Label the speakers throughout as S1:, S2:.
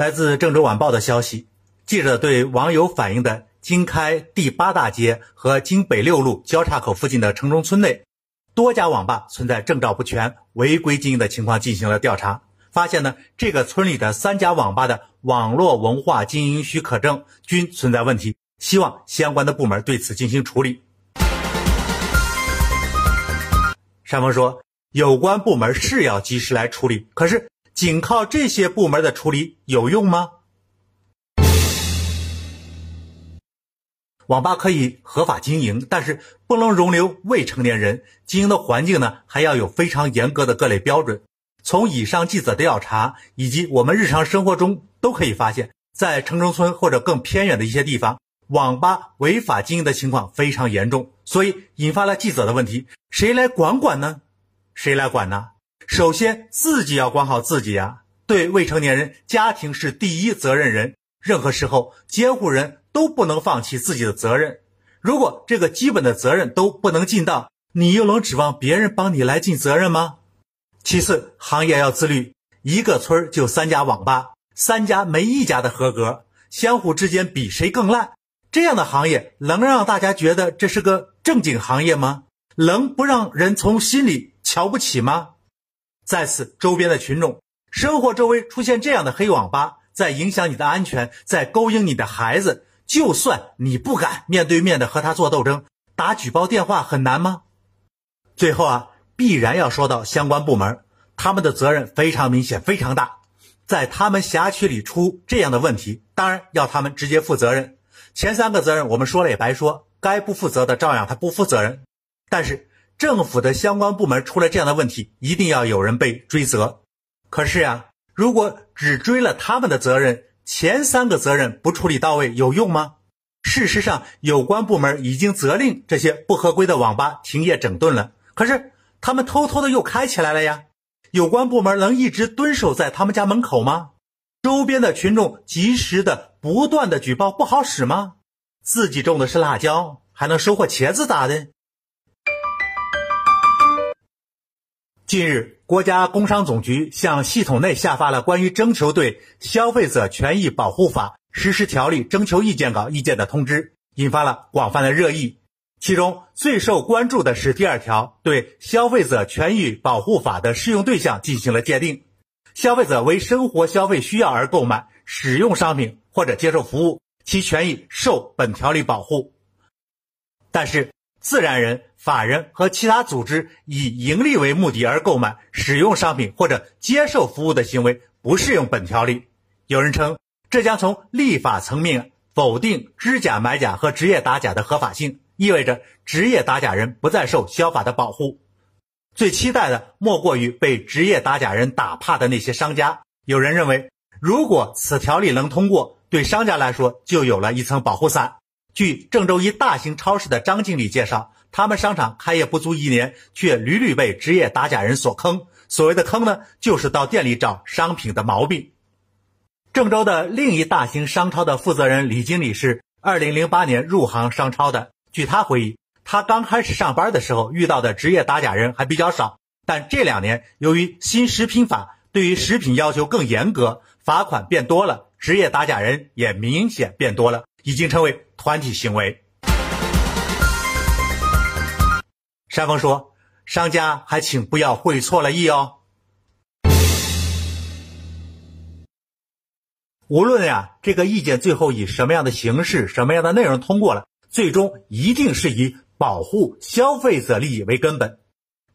S1: 来自郑州晚报的消息，记者对网友反映的经开第八大街和京北六路交叉口附近的城中村内，多家网吧存在证照不全、违规经营的情况进行了调查，发现呢，这个村里的三家网吧的网络文化经营许可证均存在问题，希望相关的部门对此进行处理。山峰说，有关部门是要及时来处理，可是。仅靠这些部门的处理有用吗？网吧可以合法经营，但是不能容留未成年人。经营的环境呢，还要有非常严格的各类标准。从以上记者的调查以及我们日常生活中都可以发现，在城中村或者更偏远的一些地方，网吧违法经营的情况非常严重，所以引发了记者的问题：谁来管管呢？谁来管呢？首先，自己要管好自己呀。对未成年人，家庭是第一责任人。任何时候，监护人都不能放弃自己的责任。如果这个基本的责任都不能尽到，你又能指望别人帮你来尽责任吗？其次，行业要自律。一个村就三家网吧，三家没一家的合格，相互之间比谁更烂。这样的行业能让大家觉得这是个正经行业吗？能不让人从心里瞧不起吗？在此，周边的群众生活周围出现这样的黑网吧，在影响你的安全，在勾引你的孩子。就算你不敢面对面的和他做斗争，打举报电话很难吗？最后啊，必然要说到相关部门，他们的责任非常明显，非常大。在他们辖区里出这样的问题，当然要他们直接负责任。前三个责任我们说了也白说，该不负责的照样他不负责任。但是。政府的相关部门出了这样的问题，一定要有人被追责。可是呀，如果只追了他们的责任，前三个责任不处理到位，有用吗？事实上，有关部门已经责令这些不合规的网吧停业整顿了。可是他们偷偷的又开起来了呀！有关部门能一直蹲守在他们家门口吗？周边的群众及时的、不断的举报不好使吗？自己种的是辣椒，还能收获茄子咋的？近日，国家工商总局向系统内下发了关于征求对《消费者权益保护法实施条例》征求意见稿意见的通知，引发了广泛的热议。其中最受关注的是第二条，对《消费者权益保护法》的适用对象进行了界定：消费者为生活消费需要而购买、使用商品或者接受服务，其权益受本条例保护。但是，自然人、法人和其他组织以盈利为目的而购买、使用商品或者接受服务的行为不适用本条例。有人称，这将从立法层面否定知假买假和职业打假的合法性，意味着职业打假人不再受消法的保护。最期待的莫过于被职业打假人打怕的那些商家。有人认为，如果此条例能通过，对商家来说就有了一层保护伞。据郑州一大型超市的张经理介绍，他们商场开业不足一年，却屡屡被职业打假人所坑。所谓的坑呢，就是到店里找商品的毛病。郑州的另一大型商超的负责人李经理是2008年入行商超的。据他回忆，他刚开始上班的时候遇到的职业打假人还比较少，但这两年由于新食品法对于食品要求更严格，罚款变多了，职业打假人也明显变多了。已经成为团体行为。山峰说：“商家还请不要会错了意哦。无论呀，这个意见最后以什么样的形式、什么样的内容通过了，最终一定是以保护消费者利益为根本。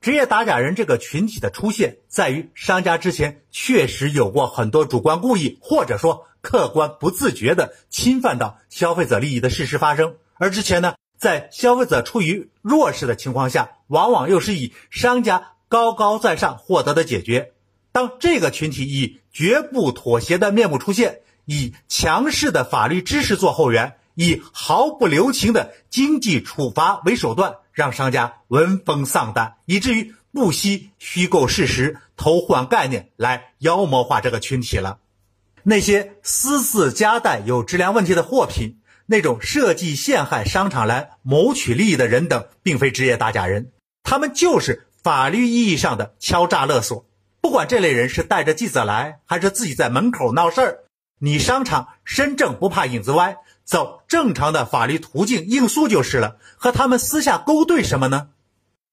S1: 职业打假人这个群体的出现，在于商家之前确实有过很多主观故意，或者说。”客观不自觉的侵犯到消费者利益的事实发生，而之前呢，在消费者处于弱势的情况下，往往又是以商家高高在上获得的解决。当这个群体以绝不妥协的面目出现，以强势的法律知识做后援，以毫不留情的经济处罚为手段，让商家闻风丧胆，以至于不惜虚构事实、偷换概念来妖魔化这个群体了。那些私自夹带有质量问题的货品，那种设计陷害商场来谋取利益的人等，并非职业打假人，他们就是法律意义上的敲诈勒索。不管这类人是带着记者来，还是自己在门口闹事儿，你商场身正不怕影子歪，走正常的法律途径应诉就是了，和他们私下勾兑什么呢？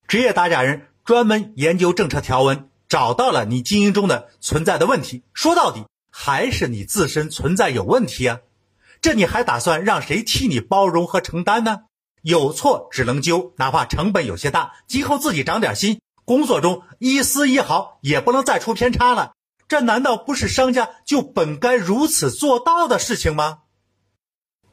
S1: 职业打假人专门研究政策条文，找到了你经营中的存在的问题，说到底还是你自身存在有问题啊！这你还打算让谁替你包容和承担呢？有错只能纠，哪怕成本有些大，今后自己长点心，工作中一丝一毫也不能再出偏差了。这难道不是商家就本该如此做到的事情吗？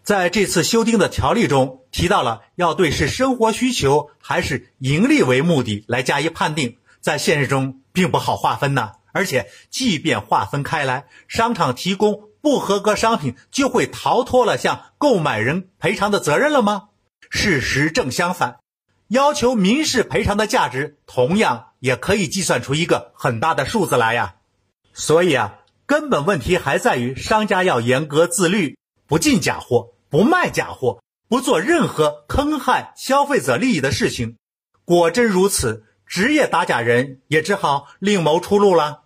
S1: 在这次修订的条例中提到了要对是生活需求还是盈利为目的来加以判定，在现实中并不好划分呢。而且，即便划分开来，商场提供不合格商品就会逃脱了向购买人赔偿的责任了吗？事实正相反，要求民事赔偿的价值同样也可以计算出一个很大的数字来呀。所以啊，根本问题还在于商家要严格自律，不进假货，不卖假货，不做任何坑害消费者利益的事情。果真如此，职业打假人也只好另谋出路了。